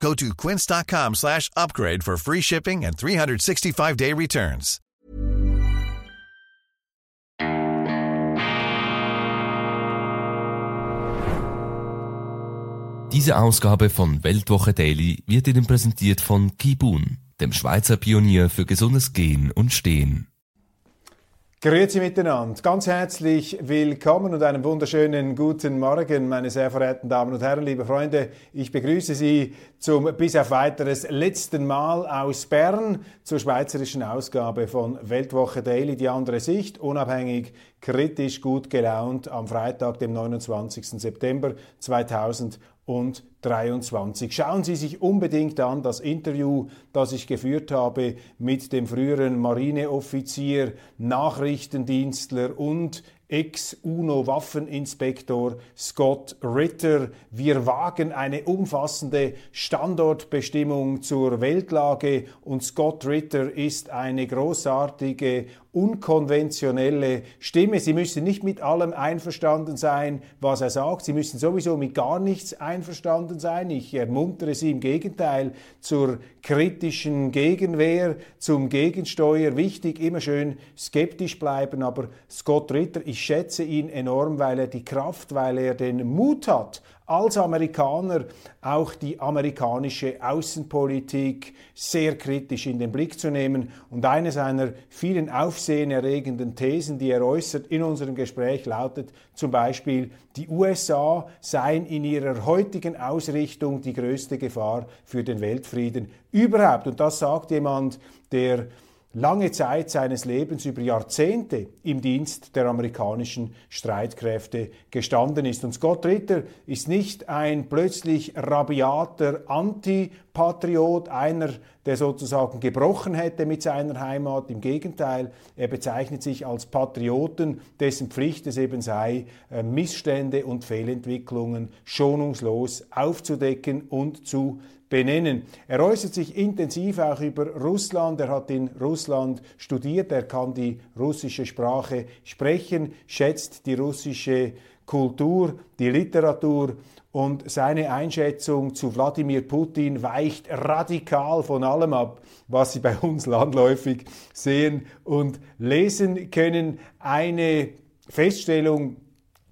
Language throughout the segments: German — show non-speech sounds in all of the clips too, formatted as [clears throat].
Go to quince.com slash upgrade for free shipping and 365-day returns. Diese Ausgabe von Weltwoche Daily wird Ihnen präsentiert von Kibun, dem Schweizer Pionier für gesundes Gehen und Stehen. Grüezi miteinander, ganz herzlich willkommen und einen wunderschönen guten Morgen, meine sehr verehrten Damen und Herren, liebe Freunde. Ich begrüße Sie zum bis auf weiteres letzten Mal aus Bern zur schweizerischen Ausgabe von Weltwoche Daily, die andere Sicht, unabhängig, kritisch, gut gelaunt am Freitag, dem 29. September 2020 und 23. Schauen Sie sich unbedingt an das Interview, das ich geführt habe mit dem früheren Marineoffizier, Nachrichtendienstler und Ex-UNO-Waffeninspektor Scott Ritter. Wir wagen eine umfassende Standortbestimmung zur Weltlage und Scott Ritter ist eine großartige unkonventionelle Stimme. Sie müssen nicht mit allem einverstanden sein, was er sagt. Sie müssen sowieso mit gar nichts einverstanden sein. Ich ermuntere Sie im Gegenteil zur kritischen Gegenwehr, zum Gegensteuer. Wichtig, immer schön skeptisch bleiben. Aber Scott Ritter, ich schätze ihn enorm, weil er die Kraft, weil er den Mut hat, als Amerikaner auch die amerikanische Außenpolitik sehr kritisch in den Blick zu nehmen. Und eine seiner vielen aufsehenerregenden Thesen, die er äußert in unserem Gespräch, lautet zum Beispiel, die USA seien in ihrer heutigen Ausrichtung die größte Gefahr für den Weltfrieden überhaupt. Und das sagt jemand, der lange Zeit seines Lebens über Jahrzehnte im Dienst der amerikanischen Streitkräfte gestanden ist. Und Scott Ritter ist nicht ein plötzlich rabiater Antipatriot, einer, der sozusagen gebrochen hätte mit seiner Heimat. Im Gegenteil, er bezeichnet sich als Patrioten, dessen Pflicht es eben sei, äh, Missstände und Fehlentwicklungen schonungslos aufzudecken und zu benennen. Er äußert sich intensiv auch über Russland. Er hat in Russland studiert. Er kann die russische Sprache sprechen, schätzt die russische Kultur, die Literatur und seine Einschätzung zu Wladimir Putin weicht radikal von allem ab, was Sie bei uns landläufig sehen und lesen können. Eine Feststellung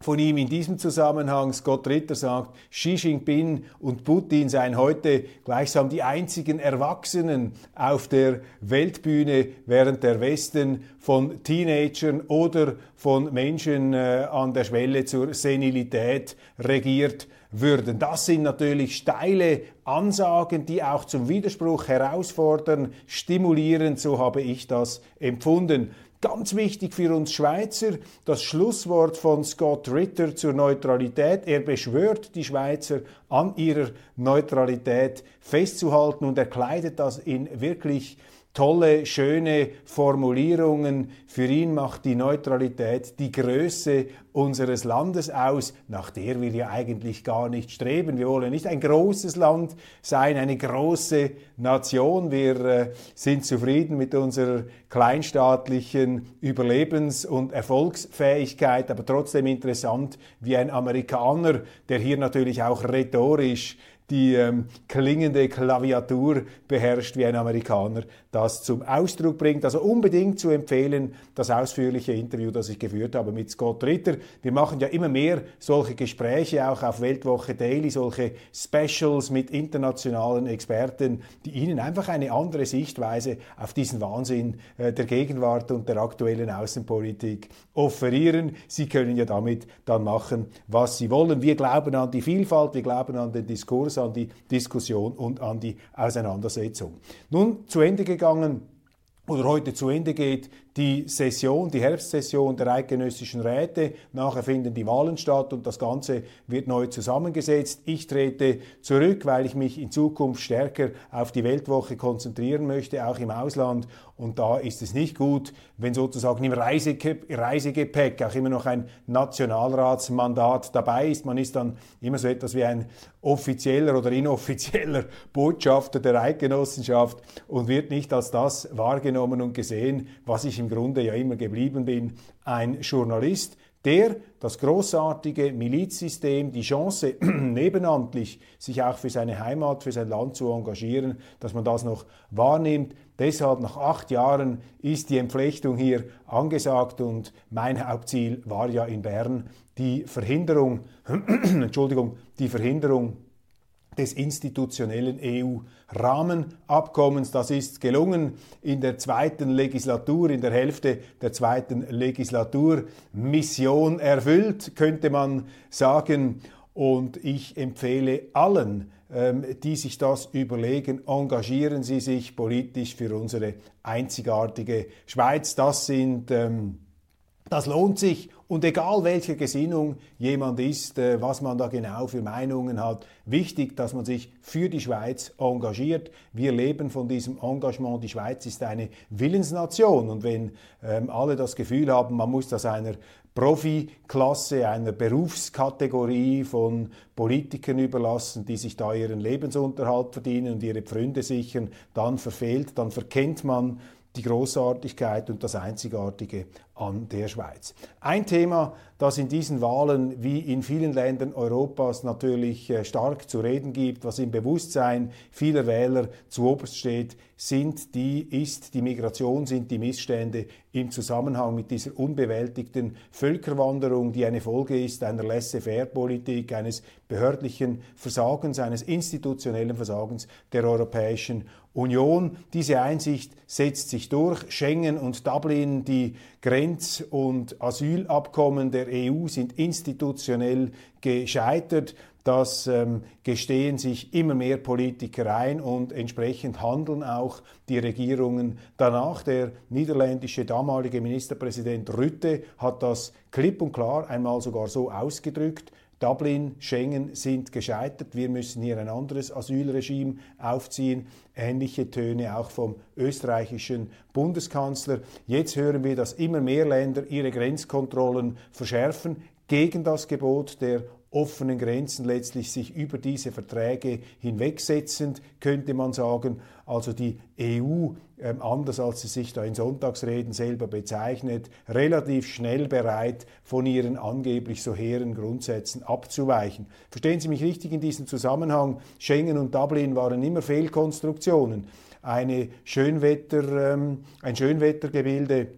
von ihm in diesem Zusammenhang. Scott Ritter sagt, Xi Jinping und Putin seien heute gleichsam die einzigen Erwachsenen auf der Weltbühne, während der Westen von Teenagern oder von Menschen äh, an der Schwelle zur Senilität regiert würden. Das sind natürlich steile Ansagen, die auch zum Widerspruch herausfordern, stimulieren, so habe ich das empfunden. Ganz wichtig für uns Schweizer, das Schlusswort von Scott Ritter zur Neutralität. Er beschwört die Schweizer an ihrer Neutralität festzuhalten und er kleidet das in wirklich tolle, schöne Formulierungen. Für ihn macht die Neutralität die Größe unseres Landes aus, nach der wir ja eigentlich gar nicht streben. Wir wollen nicht ein großes Land sein, eine große Nation. Wir äh, sind zufrieden mit unserer kleinstaatlichen Überlebens- und Erfolgsfähigkeit, aber trotzdem interessant, wie ein Amerikaner, der hier natürlich auch rhetorisch die ähm, klingende Klaviatur beherrscht wie ein Amerikaner, das zum Ausdruck bringt. Also unbedingt zu empfehlen, das ausführliche Interview, das ich geführt habe mit Scott Ritter. Wir machen ja immer mehr solche Gespräche, auch auf Weltwoche Daily, solche Specials mit internationalen Experten, die Ihnen einfach eine andere Sichtweise auf diesen Wahnsinn äh, der Gegenwart und der aktuellen Außenpolitik offerieren. Sie können ja damit dann machen, was Sie wollen. Wir glauben an die Vielfalt, wir glauben an den Diskurs, Diskurs, an die Diskussion und an die Auseinandersetzung. Nun zu Ende gegangen oder heute zu Ende geht, die Session, die Herbstsession der eidgenössischen Räte. Nachher finden die Wahlen statt und das Ganze wird neu zusammengesetzt. Ich trete zurück, weil ich mich in Zukunft stärker auf die Weltwoche konzentrieren möchte, auch im Ausland. Und da ist es nicht gut, wenn sozusagen im Reisegepäck auch immer noch ein Nationalratsmandat dabei ist. Man ist dann immer so etwas wie ein offizieller oder inoffizieller [laughs] Botschafter der Eidgenossenschaft und wird nicht als das wahrgenommen und gesehen, was ich im Grunde ja immer geblieben bin, ein Journalist, der das großartige Milizsystem, die Chance, [clears throat] nebenamtlich sich auch für seine Heimat, für sein Land zu engagieren, dass man das noch wahrnimmt. Deshalb nach acht Jahren ist die Entflechtung hier angesagt und mein Hauptziel war ja in Bern die Verhinderung, [clears throat] Entschuldigung, die Verhinderung des institutionellen EU-Rahmenabkommens. Das ist gelungen in der zweiten Legislatur, in der Hälfte der zweiten Legislatur. Mission erfüllt, könnte man sagen. Und ich empfehle allen, ähm, die sich das überlegen, engagieren Sie sich politisch für unsere einzigartige Schweiz. Das sind ähm, das lohnt sich und egal welche Gesinnung jemand ist, äh, was man da genau für Meinungen hat, wichtig, dass man sich für die Schweiz engagiert. Wir leben von diesem Engagement. Die Schweiz ist eine Willensnation und wenn ähm, alle das Gefühl haben, man muss das einer Profiklasse, einer Berufskategorie von Politikern überlassen, die sich da ihren Lebensunterhalt verdienen und ihre Pfründe sichern, dann verfehlt, dann verkennt man die Großartigkeit und das Einzigartige an der Schweiz. Ein Thema, das in diesen Wahlen wie in vielen Ländern Europas natürlich äh, stark zu reden gibt, was im Bewusstsein vieler Wähler zu oberst steht, sind die, ist die Migration, sind die Missstände im Zusammenhang mit dieser unbewältigten Völkerwanderung, die eine Folge ist einer Laissez-faire-Politik, eines behördlichen Versagens, eines institutionellen Versagens der Europäischen Union. Diese Einsicht setzt sich durch. Schengen und Dublin, die Grenz- und Asylabkommen der EU sind institutionell gescheitert. Das ähm, gestehen sich immer mehr Politiker ein und entsprechend handeln auch die Regierungen danach. Der niederländische damalige Ministerpräsident Rütte hat das klipp und klar einmal sogar so ausgedrückt. Dublin, Schengen sind gescheitert. Wir müssen hier ein anderes Asylregime aufziehen. Ähnliche Töne auch vom österreichischen Bundeskanzler. Jetzt hören wir, dass immer mehr Länder ihre Grenzkontrollen verschärfen gegen das Gebot der offenen Grenzen letztlich sich über diese Verträge hinwegsetzend, könnte man sagen. Also die EU, ähm, anders als sie sich da in Sonntagsreden selber bezeichnet, relativ schnell bereit, von ihren angeblich so hehren Grundsätzen abzuweichen. Verstehen Sie mich richtig in diesem Zusammenhang? Schengen und Dublin waren immer Fehlkonstruktionen. Eine Schönwetter, ähm, ein Schönwettergebilde,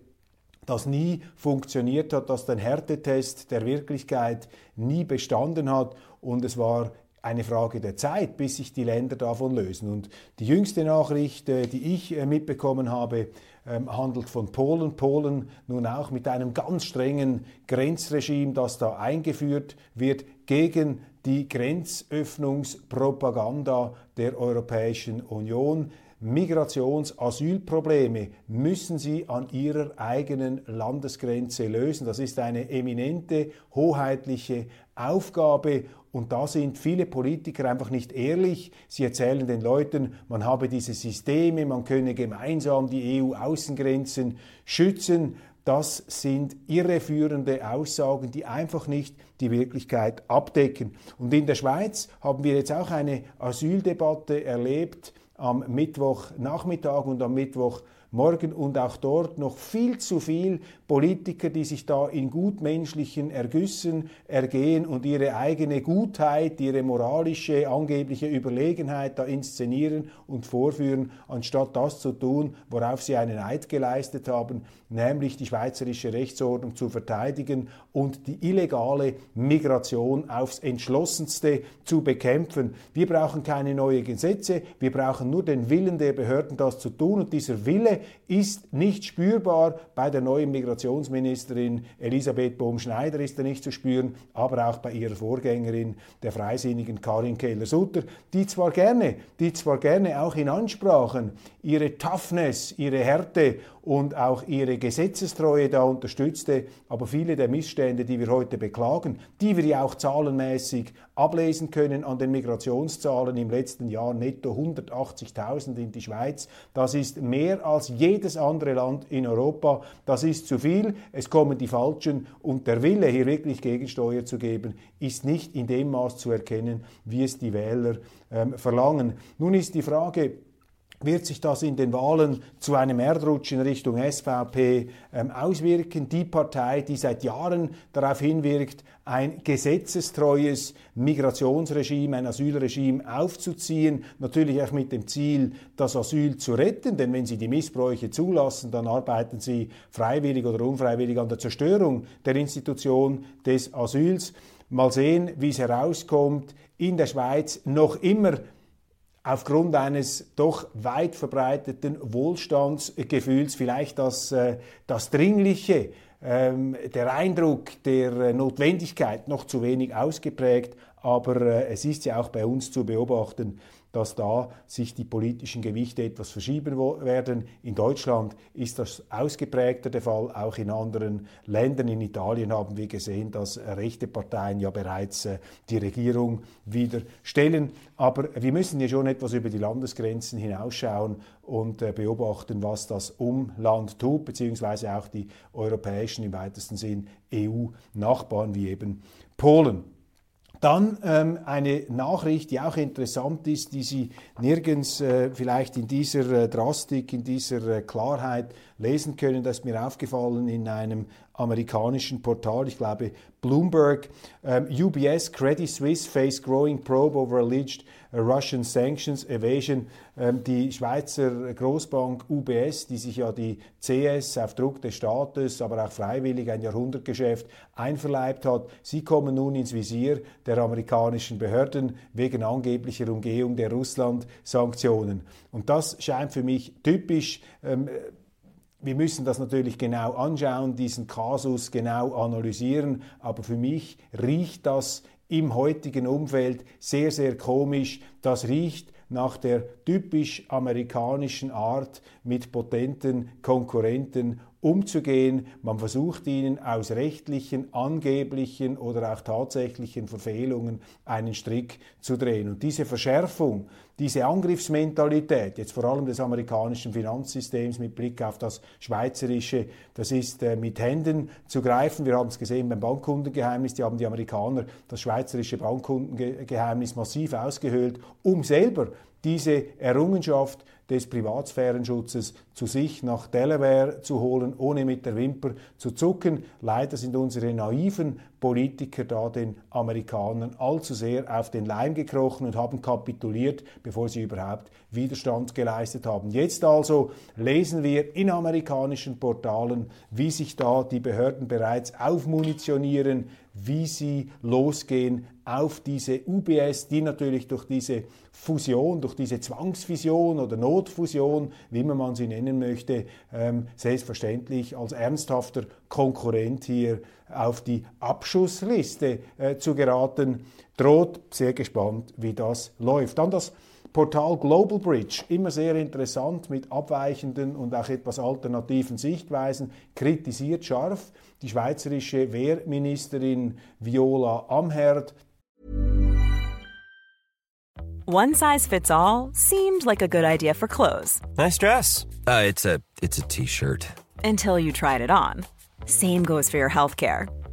das nie funktioniert hat, dass den Härtetest der Wirklichkeit nie bestanden hat und es war eine Frage der Zeit, bis sich die Länder davon lösen. Und die jüngste Nachricht, äh, die ich äh, mitbekommen habe, ähm, handelt von Polen. Polen nun auch mit einem ganz strengen Grenzregime, das da eingeführt wird gegen die Grenzöffnungspropaganda der Europäischen Union. Migrations-, Asylprobleme müssen sie an ihrer eigenen Landesgrenze lösen. Das ist eine eminente, hoheitliche Aufgabe und da sind viele Politiker einfach nicht ehrlich. Sie erzählen den Leuten, man habe diese Systeme, man könne gemeinsam die EU-Außengrenzen schützen. Das sind irreführende Aussagen, die einfach nicht die Wirklichkeit abdecken. Und in der Schweiz haben wir jetzt auch eine Asyldebatte erlebt, am Mittwochnachmittag und am Mittwochmorgen und auch dort noch viel zu viel Politiker, die sich da in gutmenschlichen Ergüssen ergehen und ihre eigene Gutheit, ihre moralische, angebliche Überlegenheit da inszenieren und vorführen, anstatt das zu tun, worauf sie einen Eid geleistet haben, nämlich die schweizerische Rechtsordnung zu verteidigen und die illegale Migration aufs entschlossenste zu bekämpfen. Wir brauchen keine neuen Gesetze, wir brauchen nur den Willen der Behörden, das zu tun und dieser Wille ist nicht spürbar. Bei der neuen Migrationsministerin Elisabeth Bohm-Schneider ist er nicht zu spüren, aber auch bei ihrer Vorgängerin, der freisinnigen Karin Keller-Sutter, die zwar gerne, die zwar gerne auch in Ansprachen ihre Toughness, ihre Härte und auch ihre Gesetzestreue da unterstützte. Aber viele der Missstände, die wir heute beklagen, die wir ja auch zahlenmäßig ablesen können an den Migrationszahlen im letzten Jahr netto 180.000 in die Schweiz, das ist mehr als jedes andere Land in Europa. Das ist zu viel. Es kommen die Falschen und der Wille, hier wirklich Gegensteuer zu geben, ist nicht in dem Maß zu erkennen, wie es die Wähler ähm, verlangen. Nun ist die Frage, wird sich das in den Wahlen zu einem Erdrutsch in Richtung SVP ähm, auswirken. Die Partei, die seit Jahren darauf hinwirkt, ein gesetzestreues Migrationsregime, ein Asylregime aufzuziehen, natürlich auch mit dem Ziel, das Asyl zu retten, denn wenn sie die Missbräuche zulassen, dann arbeiten sie freiwillig oder unfreiwillig an der Zerstörung der Institution des Asyls. Mal sehen, wie es herauskommt. In der Schweiz noch immer aufgrund eines doch weit verbreiteten Wohlstandsgefühls vielleicht das, äh, das Dringliche, ähm, der Eindruck der äh, Notwendigkeit noch zu wenig ausgeprägt, aber äh, es ist ja auch bei uns zu beobachten, dass da sich die politischen Gewichte etwas verschieben werden. In Deutschland ist das ausgeprägter der Fall, auch in anderen Ländern. In Italien haben wir gesehen, dass rechte Parteien ja bereits äh, die Regierung wieder stellen. Aber wir müssen ja schon etwas über die Landesgrenzen hinausschauen und äh, beobachten, was das Umland tut, beziehungsweise auch die europäischen, im weitesten Sinn EU-Nachbarn wie eben Polen. Dann ähm, eine Nachricht, die auch interessant ist, die Sie nirgends äh, vielleicht in dieser äh, Drastik, in dieser äh, Klarheit lesen können. Das ist mir aufgefallen in einem amerikanischen Portal, ich glaube Bloomberg. Ähm, UBS, Credit Suisse face growing probe over alleged uh, Russian sanctions evasion. Ähm, die Schweizer Großbank UBS, die sich ja die CS auf Druck des Staates, aber auch freiwillig ein Jahrhundertgeschäft einverleibt hat, sie kommen nun ins Visier der amerikanischen Behörden wegen angeblicher Umgehung der Russland-Sanktionen. Und das scheint für mich typisch. Ähm, wir müssen das natürlich genau anschauen, diesen Kasus genau analysieren, aber für mich riecht das im heutigen Umfeld sehr, sehr komisch. Das riecht nach der typisch amerikanischen Art, mit potenten Konkurrenten umzugehen. Man versucht ihnen aus rechtlichen, angeblichen oder auch tatsächlichen Verfehlungen einen Strick zu drehen. Und diese Verschärfung, diese Angriffsmentalität, jetzt vor allem des amerikanischen Finanzsystems mit Blick auf das schweizerische, das ist äh, mit Händen zu greifen. Wir haben es gesehen beim Bankkundengeheimnis, die haben die Amerikaner das schweizerische Bankkundengeheimnis massiv ausgehöhlt, um selber diese Errungenschaft des Privatsphärenschutzes zu sich nach Delaware zu holen, ohne mit der Wimper zu zucken. Leider sind unsere naiven Politiker da den Amerikanern allzu sehr auf den Leim gekrochen und haben kapituliert, bevor sie überhaupt Widerstand geleistet haben. Jetzt also lesen wir in amerikanischen Portalen, wie sich da die Behörden bereits aufmunitionieren, wie sie losgehen auf diese UBS, die natürlich durch diese Fusion, durch diese Zwangsfusion oder Notfusion, wie man sie nennen möchte, ähm, selbstverständlich als ernsthafter Konkurrent hier auf die Abschussliste äh, zu geraten droht. Sehr gespannt, wie das läuft. Dann das Portal Global Bridge, immer sehr interessant mit abweichenden und auch etwas alternativen Sichtweisen, kritisiert scharf die schweizerische Wehrministerin Viola Amherd. One size fits all seemed like a good idea for clothes. Nice dress. Uh, it's a it's a t-shirt. Until you tried it on. Same goes for your healthcare.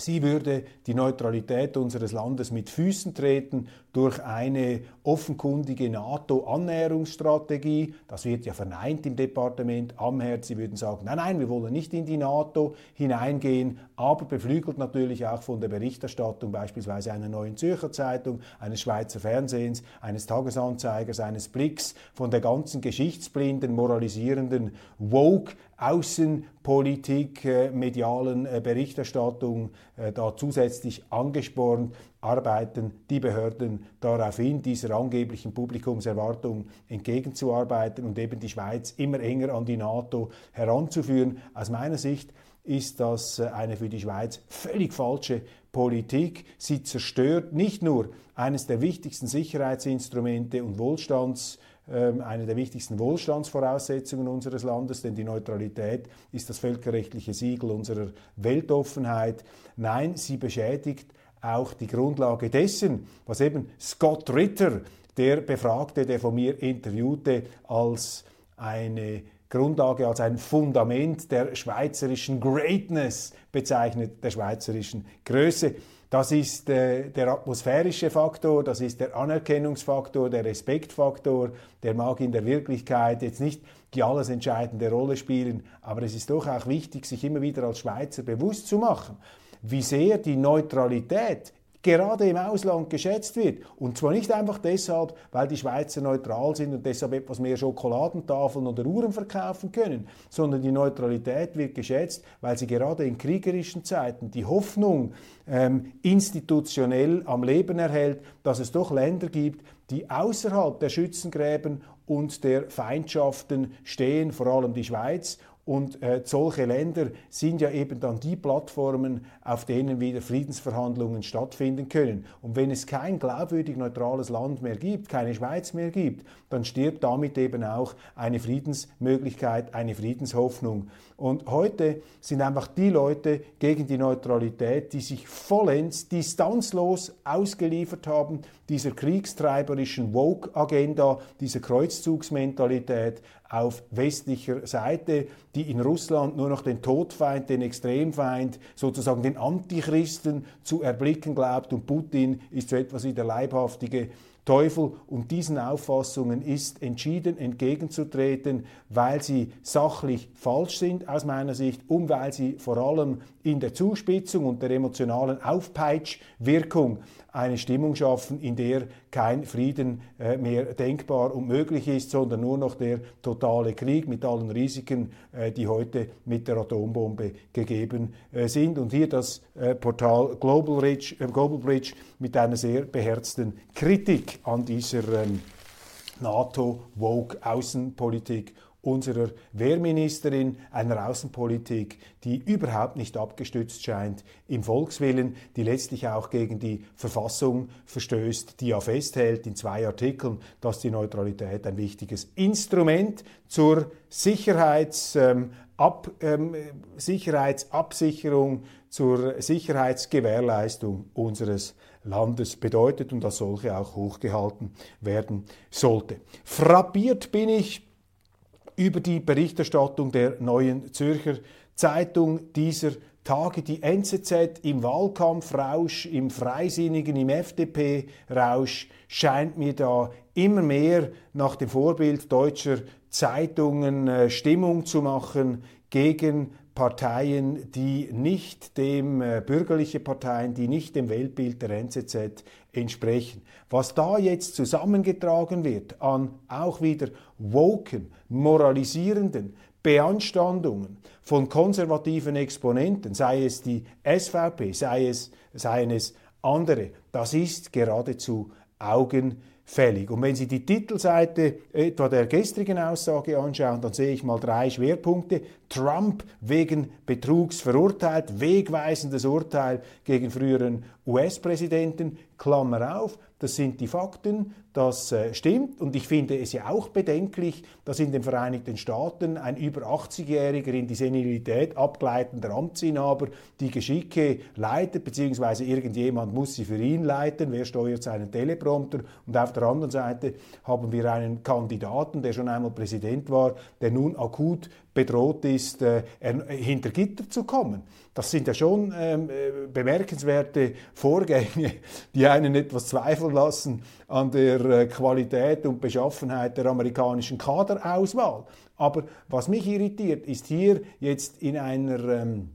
Sie würde die Neutralität unseres Landes mit Füßen treten durch eine offenkundige NATO-Annäherungsstrategie. Das wird ja verneint im Departement am Herz. Sie würden sagen, nein, nein, wir wollen nicht in die NATO hineingehen, aber beflügelt natürlich auch von der Berichterstattung beispielsweise einer neuen Zürcher Zeitung, eines Schweizer Fernsehens, eines Tagesanzeigers, eines Blicks, von der ganzen geschichtsblinden, moralisierenden Woke Außenpolitik, äh, medialen äh, Berichterstattung äh, da zusätzlich angespornt, arbeiten die Behörden darauf hin, dieser angeblichen Publikumserwartung entgegenzuarbeiten und eben die Schweiz immer enger an die NATO heranzuführen. Aus meiner Sicht ist das eine für die Schweiz völlig falsche Politik. Sie zerstört nicht nur eines der wichtigsten Sicherheitsinstrumente und Wohlstands eine der wichtigsten Wohlstandsvoraussetzungen unseres Landes, denn die Neutralität ist das völkerrechtliche Siegel unserer Weltoffenheit. Nein, sie beschädigt auch die Grundlage dessen, was eben Scott Ritter, der Befragte, der von mir interviewte, als eine Grundlage, als ein Fundament der schweizerischen Greatness bezeichnet, der schweizerischen Größe. Das ist äh, der atmosphärische Faktor, das ist der Anerkennungsfaktor, der Respektfaktor. Der mag in der Wirklichkeit jetzt nicht die alles entscheidende Rolle spielen, aber es ist doch auch wichtig, sich immer wieder als Schweizer bewusst zu machen, wie sehr die Neutralität gerade im Ausland geschätzt wird. Und zwar nicht einfach deshalb, weil die Schweizer neutral sind und deshalb etwas mehr Schokoladentafeln oder Uhren verkaufen können, sondern die Neutralität wird geschätzt, weil sie gerade in kriegerischen Zeiten die Hoffnung ähm, institutionell am Leben erhält, dass es doch Länder gibt, die außerhalb der Schützengräben und der Feindschaften stehen, vor allem die Schweiz, und äh, solche Länder sind ja eben dann die Plattformen, auf denen wieder Friedensverhandlungen stattfinden können. Und wenn es kein glaubwürdig neutrales Land mehr gibt, keine Schweiz mehr gibt, dann stirbt damit eben auch eine Friedensmöglichkeit, eine Friedenshoffnung. Und heute sind einfach die Leute gegen die Neutralität, die sich vollends distanzlos ausgeliefert haben dieser kriegstreiberischen Woke-Agenda, dieser Kreuzzugsmentalität, auf westlicher Seite, die in Russland nur noch den Todfeind, den Extremfeind, sozusagen den Antichristen zu erblicken glaubt und Putin ist so etwas wie der leibhaftige Teufel. Und diesen Auffassungen ist entschieden entgegenzutreten, weil sie sachlich falsch sind aus meiner Sicht und weil sie vor allem in der Zuspitzung und der emotionalen Aufpeitschwirkung eine Stimmung schaffen, in der kein Frieden äh, mehr denkbar und möglich ist, sondern nur noch der totale Krieg mit allen Risiken, äh, die heute mit der Atombombe gegeben äh, sind. Und hier das äh, Portal Global, Rich, äh, Global Bridge mit einer sehr beherzten Kritik an dieser ähm, NATO-Woke-Außenpolitik unserer Wehrministerin, einer Außenpolitik, die überhaupt nicht abgestützt scheint im Volkswillen, die letztlich auch gegen die Verfassung verstößt, die ja festhält in zwei Artikeln, dass die Neutralität ein wichtiges Instrument zur Sicherheits, ähm, Ab, ähm, Sicherheitsabsicherung, zur Sicherheitsgewährleistung unseres Landes bedeutet und als solche auch hochgehalten werden sollte. Frappiert bin ich über die Berichterstattung der neuen Zürcher Zeitung dieser Tage. Die NZZ im Wahlkampfrausch, im Freisinnigen, im FDP-Rausch scheint mir da immer mehr nach dem Vorbild deutscher Zeitungen äh, Stimmung zu machen gegen Parteien, die nicht dem, äh, bürgerliche Parteien, die nicht dem Weltbild der NZZ entsprechen. Was da jetzt zusammengetragen wird an auch wieder woken, moralisierenden Beanstandungen von konservativen Exponenten, sei es die SVP, sei es, seien es andere, das ist geradezu Augen fällig. Und wenn Sie die Titelseite etwa der gestrigen Aussage anschauen, dann sehe ich mal drei Schwerpunkte. Trump wegen Betrugs verurteilt, wegweisendes Urteil gegen früheren US-Präsidenten, Klammer auf. Das sind die Fakten, das äh, stimmt. Und ich finde es ja auch bedenklich, dass in den Vereinigten Staaten ein über 80-Jähriger in die Senilität abgleitender Amtsinhaber die Geschicke leitet, beziehungsweise irgendjemand muss sie für ihn leiten. Wer steuert seinen Teleprompter? Und auf der anderen Seite haben wir einen Kandidaten, der schon einmal Präsident war, der nun akut bedroht ist, äh, hinter Gitter zu kommen. Das sind ja schon ähm, äh, bemerkenswerte Vorgänge, die einen etwas zweifeln lassen an der äh, Qualität und Beschaffenheit der amerikanischen Kaderauswahl. Aber was mich irritiert, ist hier jetzt in einer ähm,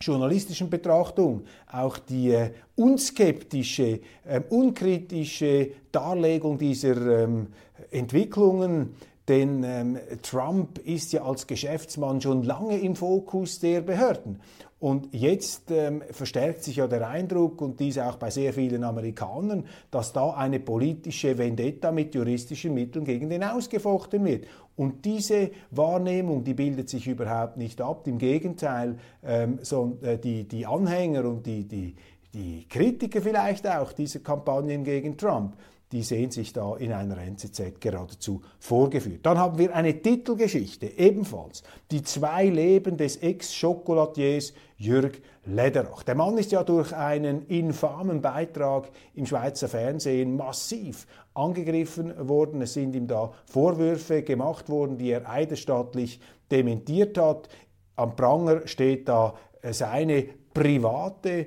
journalistischen Betrachtung auch die äh, unskeptische, äh, unkritische Darlegung dieser ähm, Entwicklungen denn ähm, Trump ist ja als Geschäftsmann schon lange im Fokus der Behörden. Und jetzt ähm, verstärkt sich ja der Eindruck, und dies auch bei sehr vielen Amerikanern, dass da eine politische Vendetta mit juristischen Mitteln gegen den ausgefochten wird. Und diese Wahrnehmung, die bildet sich überhaupt nicht ab. Im Gegenteil, ähm, so, äh, die, die Anhänger und die, die, die Kritiker vielleicht auch dieser Kampagnen gegen Trump, die sehen sich da in einer NZZ geradezu vorgeführt. Dann haben wir eine Titelgeschichte, ebenfalls die zwei Leben des Ex-Schokoladiers Jürg Lederach. Der Mann ist ja durch einen infamen Beitrag im Schweizer Fernsehen massiv angegriffen worden. Es sind ihm da Vorwürfe gemacht worden, die er eidesstattlich dementiert hat. Am Pranger steht da seine private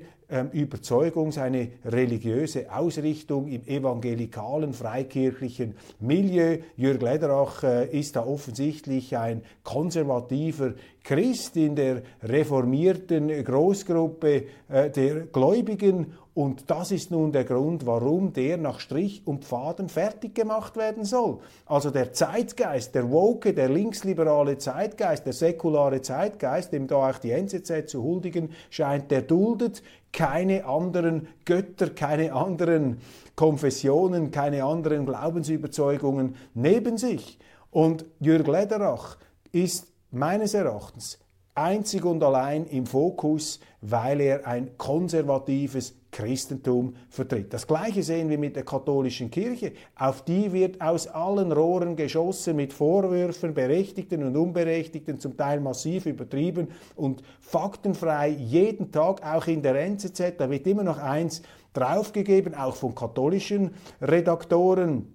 Überzeugung, seine religiöse Ausrichtung im evangelikalen, freikirchlichen Milieu. Jürg Lederach äh, ist da offensichtlich ein konservativer Christ in der reformierten Großgruppe äh, der Gläubigen und das ist nun der Grund, warum der nach Strich und Faden fertig gemacht werden soll. Also der Zeitgeist, der woke, der linksliberale Zeitgeist, der säkulare Zeitgeist, dem da auch die NZZ zu huldigen scheint, der duldet keine anderen Götter, keine anderen Konfessionen, keine anderen Glaubensüberzeugungen neben sich. Und Jürg Lederach ist meines Erachtens einzig und allein im Fokus, weil er ein konservatives Christentum vertritt. Das Gleiche sehen wir mit der katholischen Kirche. Auf die wird aus allen Rohren geschossen mit Vorwürfen, berechtigten und unberechtigten, zum Teil massiv übertrieben und faktenfrei jeden Tag, auch in der NZZ. Da wird immer noch eins draufgegeben, auch von katholischen Redaktoren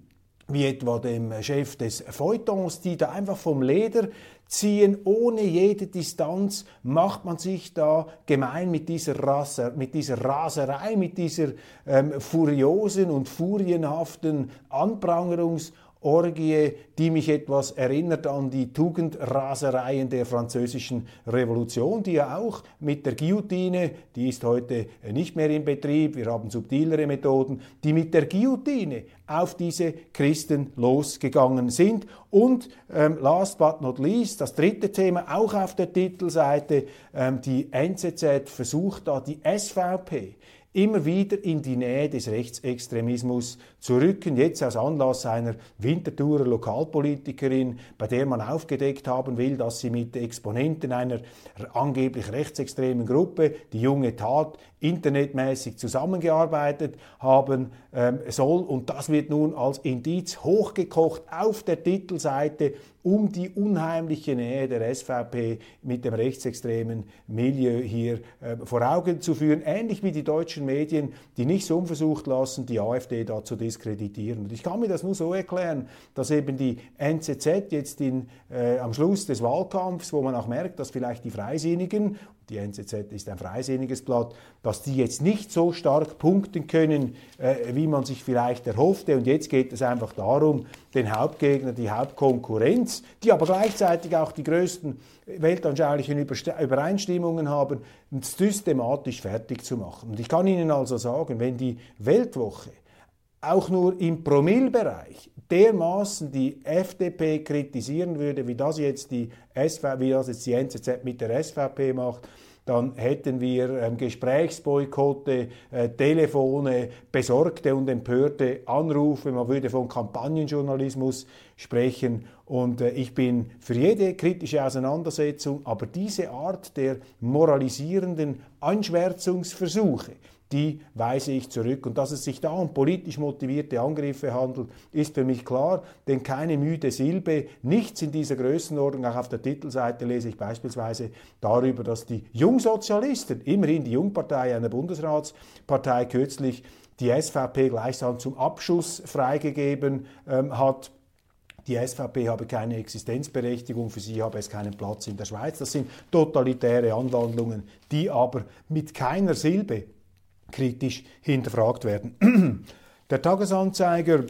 wie etwa dem Chef des Feuilletons, die da einfach vom Leder ziehen, ohne jede Distanz, macht man sich da gemein mit dieser, Raser, mit dieser Raserei, mit dieser ähm, furiosen und furienhaften Anprangerungs- Orgie, die mich etwas erinnert an die Tugendrasereien der französischen Revolution, die ja auch mit der Guillotine, die ist heute nicht mehr in Betrieb, wir haben subtilere Methoden, die mit der Guillotine auf diese Christen losgegangen sind. Und ähm, last but not least, das dritte Thema, auch auf der Titelseite, ähm, die NZZ versucht da die SVP immer wieder in die Nähe des Rechtsextremismus zu rücken. Jetzt aus Anlass einer Winterthurer Lokalpolitikerin, bei der man aufgedeckt haben will, dass sie mit Exponenten einer angeblich rechtsextremen Gruppe, die junge Tat, internetmäßig zusammengearbeitet haben ähm, soll. Und das wird nun als Indiz hochgekocht auf der Titelseite um die unheimliche Nähe der SVP mit dem rechtsextremen Milieu hier äh, vor Augen zu führen, ähnlich wie die deutschen Medien, die nicht so unversucht lassen, die AfD da zu diskreditieren. Und ich kann mir das nur so erklären, dass eben die NZZ jetzt in, äh, am Schluss des Wahlkampfs, wo man auch merkt, dass vielleicht die Freisinnigen die NZZ ist ein freisinniges Blatt, dass die jetzt nicht so stark punkten können, äh, wie man sich vielleicht erhoffte. Und jetzt geht es einfach darum, den Hauptgegner, die Hauptkonkurrenz, die aber gleichzeitig auch die größten weltanschaulichen Übereinstimmungen haben, systematisch fertig zu machen. Und ich kann Ihnen also sagen, wenn die Weltwoche auch nur im Promillbereich dermaßen die FDP kritisieren würde, wie das jetzt die, SVP, wie das jetzt die NZZ mit der SVP macht, dann hätten wir ähm, Gesprächsboykotte, äh, Telefone, besorgte und empörte Anrufe, man würde von Kampagnenjournalismus sprechen. Und äh, ich bin für jede kritische Auseinandersetzung, aber diese Art der moralisierenden Anschwärzungsversuche, die weise ich zurück. Und dass es sich da um politisch motivierte Angriffe handelt, ist für mich klar, denn keine müde Silbe, nichts in dieser Größenordnung, auch auf der Titelseite lese ich beispielsweise darüber, dass die Jungsozialisten, immerhin die Jungpartei einer Bundesratspartei, kürzlich die SVP gleichsam zum Abschuss freigegeben ähm, hat die SVP habe keine Existenzberechtigung, für sie habe es keinen Platz in der Schweiz. Das sind totalitäre Anwandlungen, die aber mit keiner Silbe kritisch hinterfragt werden. [clears throat] Der Tagesanzeiger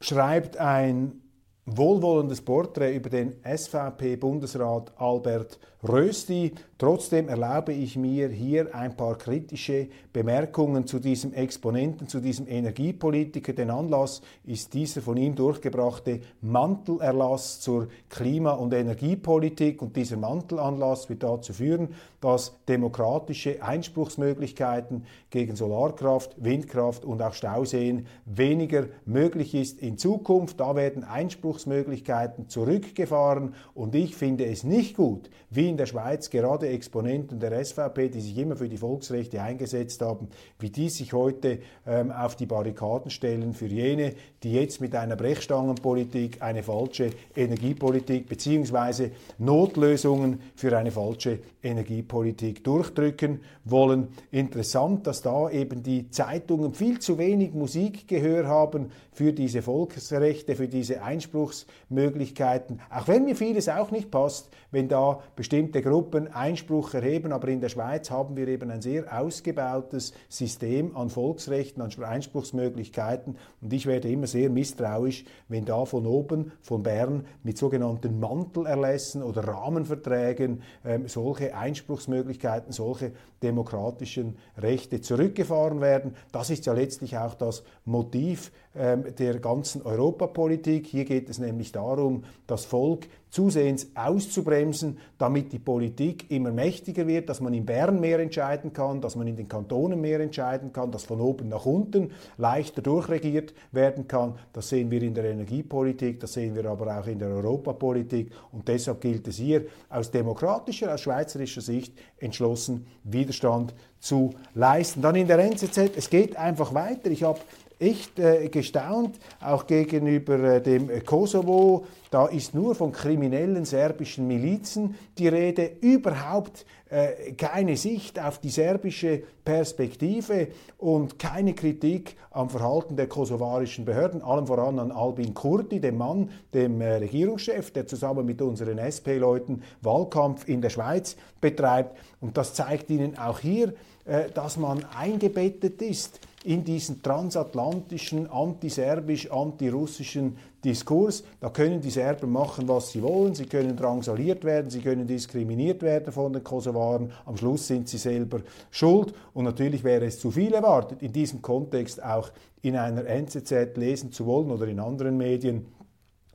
schreibt ein wohlwollendes Porträt über den SVP-Bundesrat Albert Rösti. Trotzdem erlaube ich mir hier ein paar kritische Bemerkungen zu diesem Exponenten, zu diesem Energiepolitiker. Den Anlass ist dieser von ihm durchgebrachte Mantelerlass zur Klima- und Energiepolitik. Und dieser Mantelanlass wird dazu führen, dass demokratische Einspruchsmöglichkeiten gegen Solarkraft, Windkraft und auch Stauseen weniger möglich ist in Zukunft. Da werden Einspruchsmöglichkeiten zurückgefahren und ich finde es nicht gut, wie in der Schweiz gerade Exponenten der SVP, die sich immer für die Volksrechte eingesetzt haben, wie die sich heute ähm, auf die Barrikaden stellen für jene, die jetzt mit einer Brechstangenpolitik eine falsche Energiepolitik bzw. Notlösungen für eine falsche Energiepolitik durchdrücken wollen. Interessant, dass da eben die Zeitungen viel zu wenig Musikgehör haben für diese Volksrechte, für diese Einspruchsmöglichkeiten. Auch wenn mir vieles auch nicht passt, wenn da bestimmte Gruppen Einspruch erheben, aber in der Schweiz haben wir eben ein sehr ausgebautes System an Volksrechten, an Einspruchsmöglichkeiten und ich werde immer sehr misstrauisch, wenn da von oben, von Bern mit sogenannten Mantelerlässen oder Rahmenverträgen ähm, solche Einspruchsmöglichkeiten, solche demokratischen Rechte zurückgefahren werden. Das ist ja letztlich auch das Motiv ähm, der ganzen Europapolitik. Hier geht es nämlich darum, das Volk zusehends auszubremsen, damit die Politik immer mächtiger wird, dass man in Bern mehr entscheiden kann, dass man in den Kantonen mehr entscheiden kann, dass von oben nach unten leichter durchregiert werden kann. Das sehen wir in der Energiepolitik, das sehen wir aber auch in der Europapolitik und deshalb gilt es hier aus demokratischer, aus schweizerischer Sicht entschlossen Widerstand zu leisten. Dann in der NZZ, es geht einfach weiter. Ich habe echt äh, gestaunt, auch gegenüber äh, dem Kosovo. Da ist nur von kriminellen serbischen Milizen die Rede, überhaupt äh, keine Sicht auf die serbische Perspektive und keine Kritik am Verhalten der kosovarischen Behörden, allem voran an Albin Kurti, dem Mann, dem äh, Regierungschef, der zusammen mit unseren SP-Leuten Wahlkampf in der Schweiz betreibt. Und das zeigt Ihnen auch hier, äh, dass man eingebettet ist in diesen transatlantischen, antiserbisch, antirussischen Diskurs. Da können die Serben machen, was sie wollen. Sie können drangsaliert werden, sie können diskriminiert werden von den Kosovaren. Am Schluss sind sie selber schuld. Und natürlich wäre es zu viel erwartet, in diesem Kontext auch in einer NZZ lesen zu wollen oder in anderen Medien,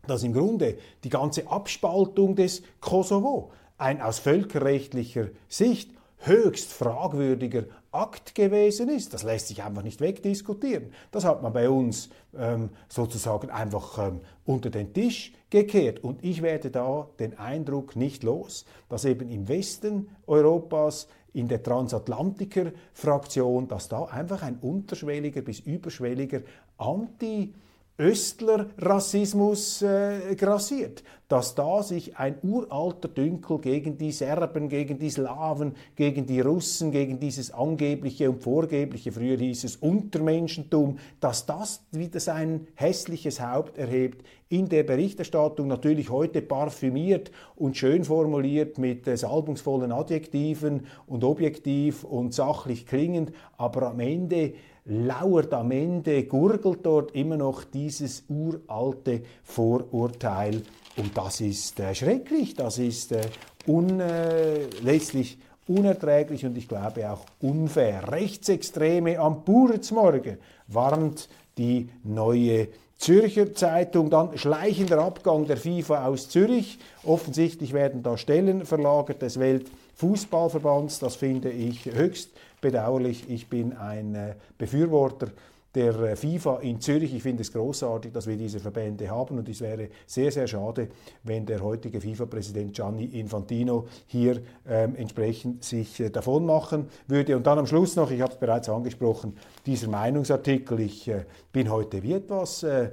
dass im Grunde die ganze Abspaltung des Kosovo ein aus völkerrechtlicher Sicht höchst fragwürdiger Akt gewesen ist. Das lässt sich einfach nicht wegdiskutieren. Das hat man bei uns ähm, sozusagen einfach ähm, unter den Tisch gekehrt. Und ich werde da den Eindruck nicht los, dass eben im Westen Europas in der Transatlantiker-Fraktion, dass da einfach ein unterschwelliger bis überschwelliger Anti- Östler-Rassismus äh, grassiert, dass da sich ein uralter Dünkel gegen die Serben, gegen die Slawen, gegen die Russen, gegen dieses angebliche und vorgebliche, früher hieß es Untermenschentum, dass das wieder sein hässliches Haupt erhebt in der Berichterstattung, natürlich heute parfümiert und schön formuliert mit äh, salbungsvollen Adjektiven und objektiv und sachlich klingend, aber am Ende lauert am Ende, gurgelt dort immer noch dieses uralte Vorurteil. Und das ist äh, schrecklich, das ist äh, un, äh, letztlich unerträglich und ich glaube auch unfair. Rechtsextreme am Puritzmorgen warnt die neue Zürcher Zeitung, dann schleichender Abgang der FIFA aus Zürich. Offensichtlich werden da Stellen verlagert. Es Welt Fußballverbands. Das finde ich höchst bedauerlich. Ich bin ein äh, Befürworter der äh, FIFA in Zürich. Ich finde es großartig, dass wir diese Verbände haben und es wäre sehr, sehr schade, wenn der heutige FIFA-Präsident Gianni Infantino hier ähm, entsprechend sich äh, davon machen würde. Und dann am Schluss noch, ich habe es bereits angesprochen, dieser Meinungsartikel. Ich äh, bin heute wie etwas äh,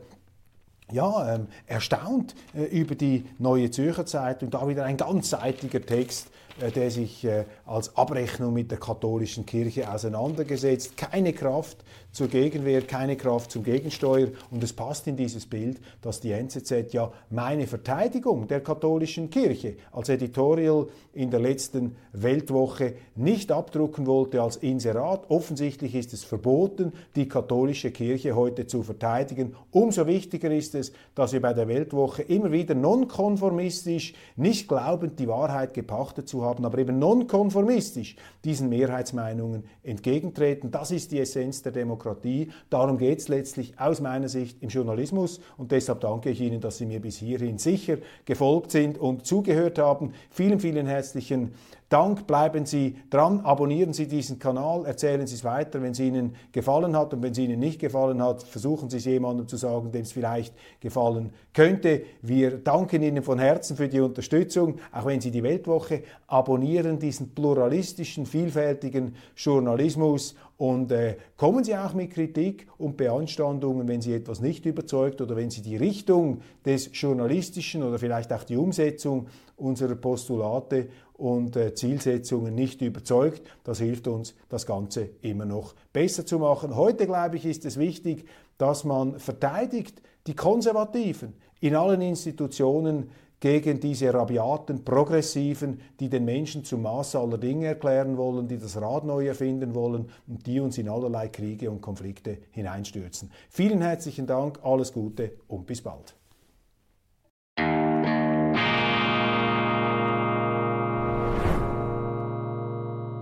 ja, ähm, erstaunt äh, über die Neue Zürcher Zeitung. Da wieder ein ganzseitiger Text äh, der sich äh, als Abrechnung mit der katholischen Kirche auseinandergesetzt. Keine Kraft zur Gegenwehr, keine Kraft zum Gegensteuer. Und es passt in dieses Bild, dass die NZZ ja meine Verteidigung der katholischen Kirche als Editorial in der letzten Weltwoche nicht abdrucken wollte als Inserat. Offensichtlich ist es verboten, die katholische Kirche heute zu verteidigen. Umso wichtiger ist es, dass wir bei der Weltwoche immer wieder nonkonformistisch, nicht glaubend die Wahrheit gepachtet zu haben, aber eben nonkonformistisch diesen Mehrheitsmeinungen entgegentreten. Das ist die Essenz der Demokratie. Darum geht es letztlich aus meiner Sicht im Journalismus und deshalb danke ich Ihnen, dass Sie mir bis hierhin sicher gefolgt sind und zugehört haben. Vielen, vielen herzlichen Dank, bleiben Sie dran, abonnieren Sie diesen Kanal, erzählen Sie es weiter, wenn es Ihnen gefallen hat und wenn es Ihnen nicht gefallen hat, versuchen Sie es jemandem zu sagen, dem es vielleicht gefallen könnte. Wir danken Ihnen von Herzen für die Unterstützung, auch wenn Sie die Weltwoche abonnieren, diesen pluralistischen, vielfältigen Journalismus und äh, kommen Sie auch mit Kritik und Beanstandungen, wenn Sie etwas nicht überzeugt oder wenn Sie die Richtung des journalistischen oder vielleicht auch die Umsetzung unserer Postulate und äh, Zielsetzungen nicht überzeugt. Das hilft uns, das Ganze immer noch besser zu machen. Heute, glaube ich, ist es wichtig, dass man verteidigt die Konservativen in allen Institutionen gegen diese rabiaten Progressiven, die den Menschen zum Maß aller Dinge erklären wollen, die das Rad neu erfinden wollen und die uns in allerlei Kriege und Konflikte hineinstürzen. Vielen herzlichen Dank, alles Gute und bis bald.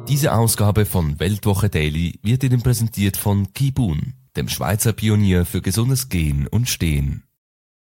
Diese Ausgabe von Weltwoche Daily wird Ihnen präsentiert von Kibun, dem Schweizer Pionier für gesundes Gehen und Stehen.